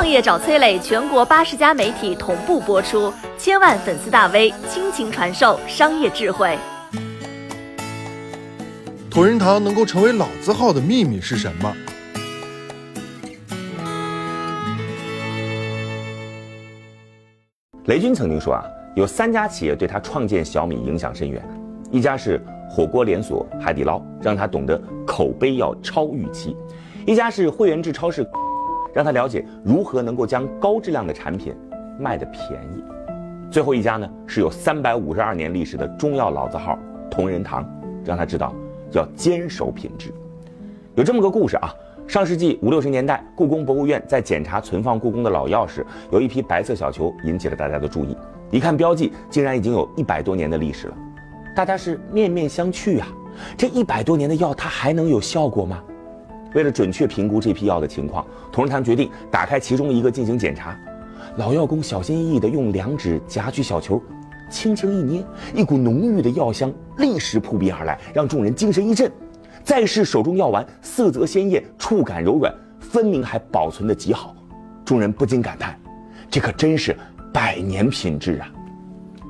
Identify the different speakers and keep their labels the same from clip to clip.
Speaker 1: 创业找崔磊，全国八十家媒体同步播出，千万粉丝大 V 倾情传授商业智慧。
Speaker 2: 同仁堂能够成为老字号的秘密是什么？
Speaker 3: 雷军曾经说啊，有三家企业对他创建小米影响深远，一家是火锅连锁海底捞，让他懂得口碑要超预期；一家是会员制超市，让他了解如何能够将高质量的产品卖得便宜；最后一家呢，是有三百五十二年历史的中药老字号同仁堂，让他知道。要坚守品质。有这么个故事啊，上世纪五六十年代，故宫博物院在检查存放故宫的老药时，有一批白色小球引起了大家的注意。一看标记，竟然已经有一百多年的历史了，大家是面面相觑啊！这一百多年的药，它还能有效果吗？为了准确评估这批药的情况，同仁堂决定打开其中一个进行检查。老药工小心翼翼地用两指夹取小球。轻轻一捏，一股浓郁的药香立时扑鼻而来，让众人精神一振。再试手中药丸，色泽鲜艳，触感柔软，分明还保存得极好。众人不禁感叹：这可真是百年品质啊！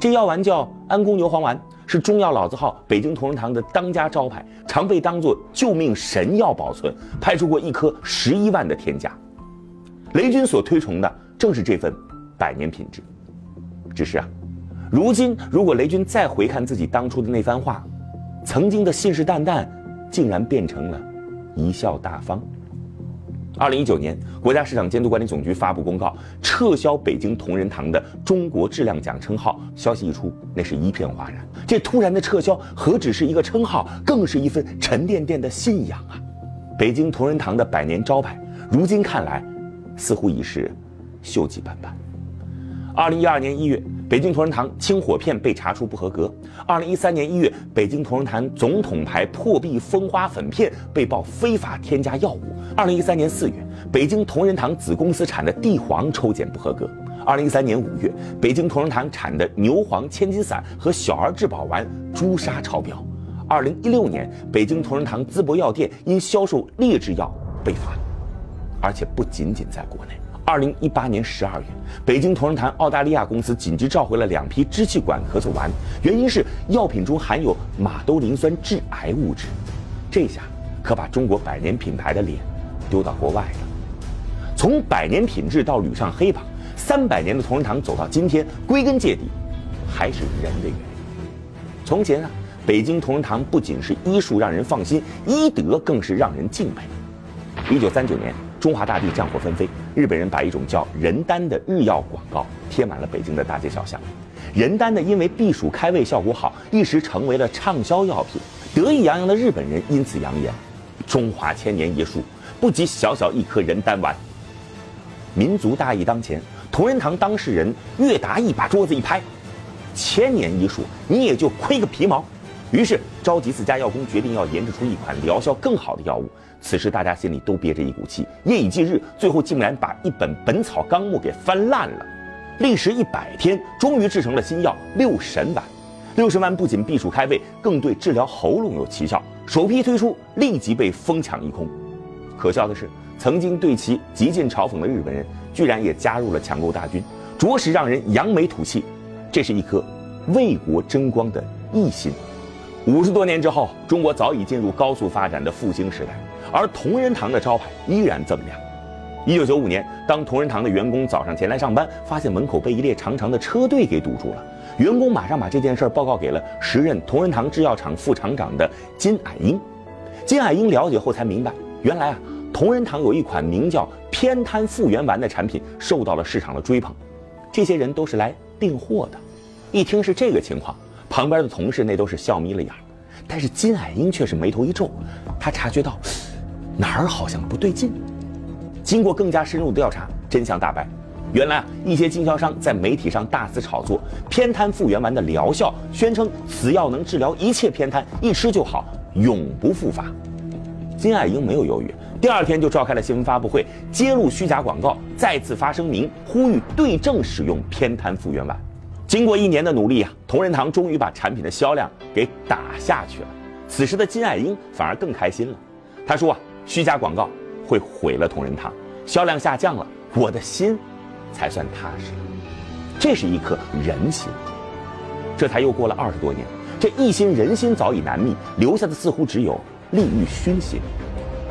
Speaker 3: 这药丸叫安宫牛黄丸，是中药老字号北京同仁堂的当家招牌，常被当作救命神药保存，拍出过一颗十一万的天价。雷军所推崇的正是这份百年品质。只是啊。如今，如果雷军再回看自己当初的那番话，曾经的信誓旦旦，竟然变成了贻笑大方。二零一九年，国家市场监督管理总局发布公告，撤销北京同仁堂的中国质量奖称号。消息一出，那是一片哗然。这突然的撤销，何止是一个称号，更是一份沉甸甸的信仰啊！北京同仁堂的百年招牌，如今看来，似乎已是锈迹斑斑。二零一二年一月。北京同仁堂清火片被查出不合格。二零一三年一月，北京同仁堂总统牌破壁蜂花粉片被曝非法添加药物。二零一三年四月，北京同仁堂子公司产的地黄抽检不合格。二零一三年五月，北京同仁堂产的牛黄千金散和小儿质保丸朱砂超标。二零一六年，北京同仁堂淄博药店因销售劣质药被罚，而且不仅仅在国内。二零一八年十二月，北京同仁堂澳大利亚公司紧急召回了两批支气管咳嗽丸，原因是药品中含有马兜铃酸致癌物质。这下可把中国百年品牌的脸丢到国外了。从百年品质到屡上黑榜，三百年的同仁堂走到今天，归根结底还是人的原因。从前啊，北京同仁堂不仅是医术让人放心，医德更是让人敬佩。一九三九年。中华大地战火纷飞，日本人把一种叫人丹的日药广告贴满了北京的大街小巷。人丹呢，因为避暑开胃效果好，一时成为了畅销药品。得意洋洋的日本人因此扬言：“中华千年医术不及小小一颗人丹丸。”民族大义当前，同仁堂当事人岳达义把桌子一拍：“千年医术你也就亏个皮毛。”于是召集自家药工，决定要研制出一款疗效更好的药物。此时大家心里都憋着一股气，夜以继日，最后竟然把一本《本草纲目》给翻烂了。历时一百天，终于制成了新药六神丸。六神丸不仅避暑开胃，更对治疗喉咙有奇效。首批推出，立即被疯抢一空。可笑的是，曾经对其极尽嘲讽的日本人，居然也加入了抢购大军，着实让人扬眉吐气。这是一颗为国争光的异心。五十多年之后，中国早已进入高速发展的复兴时代。而同仁堂的招牌依然锃亮。一九九五年，当同仁堂的员工早上前来上班，发现门口被一列长长的车队给堵住了，员工马上把这件事报告给了时任同仁堂制药厂副厂长的金矮英。金矮英了解后才明白，原来啊，同仁堂有一款名叫偏瘫复原丸的产品受到了市场的追捧。这些人都是来订货的。一听是这个情况，旁边的同事那都是笑眯了眼，但是金海英却是眉头一皱，他察觉到。哪儿好像不对劲？经过更加深入的调查，真相大白。原来啊，一些经销商在媒体上大肆炒作偏瘫复原丸的疗效，宣称此药能治疗一切偏瘫，一吃就好，永不复发。金爱英没有犹豫，第二天就召开了新闻发布会，揭露虚假广告，再次发声明呼吁对症使用偏瘫复原丸。经过一年的努力啊，同仁堂终于把产品的销量给打下去了。此时的金爱英反而更开心了，她说啊。虚假广告会毁了同仁堂，销量下降了，我的心才算踏实了。这是一颗人心。这才又过了二十多年，这一心人心早已难觅，留下的似乎只有利欲熏心。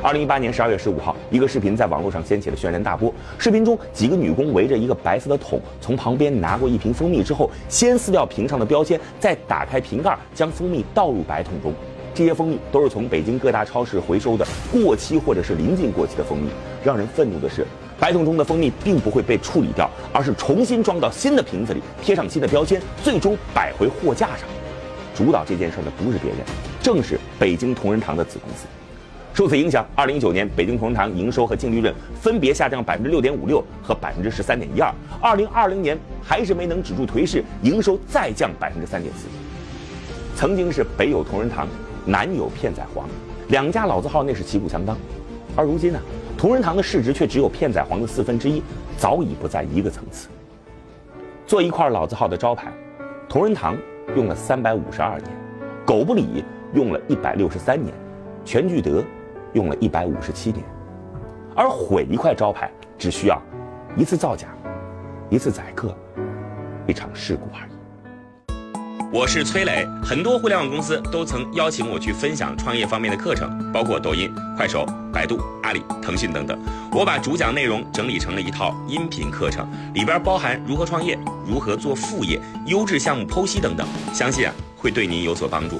Speaker 3: 二零一八年十二月十五号，一个视频在网络上掀起了轩然大波。视频中，几个女工围着一个白色的桶，从旁边拿过一瓶蜂蜜之后，先撕掉瓶上的标签，再打开瓶盖，将蜂蜜倒入白桶中。这些蜂蜜都是从北京各大超市回收的过期或者是临近过期的蜂蜜。让人愤怒的是，白桶中的蜂蜜并不会被处理掉，而是重新装到新的瓶子里，贴上新的标签，最终摆回货架上。主导这件事的不是别人，正是北京同仁堂的子公司。受此影响，二零一九年北京同仁堂营收和净利润分别下降百分之六点五六和百分之十三点一二。二零二零年还是没能止住颓势，营收再降百分之三点四。曾经是北有同仁堂，南有片仔癀，两家老字号那是旗鼓相当。而如今呢，同仁堂的市值却只有片仔癀的四分之一，早已不在一个层次。做一块老字号的招牌，同仁堂用了三百五十二年，狗不理用了一百六十三年，全聚德。用了一百五十七年，而毁一块招牌只需要一次造假、一次宰客、一场事故而已。
Speaker 4: 我是崔磊，很多互联网公司都曾邀请我去分享创业方面的课程，包括抖音、快手、百度、阿里、腾讯等等。我把主讲内容整理成了一套音频课程，里边包含如何创业、如何做副业、优质项目剖析等等，相信啊会对您有所帮助。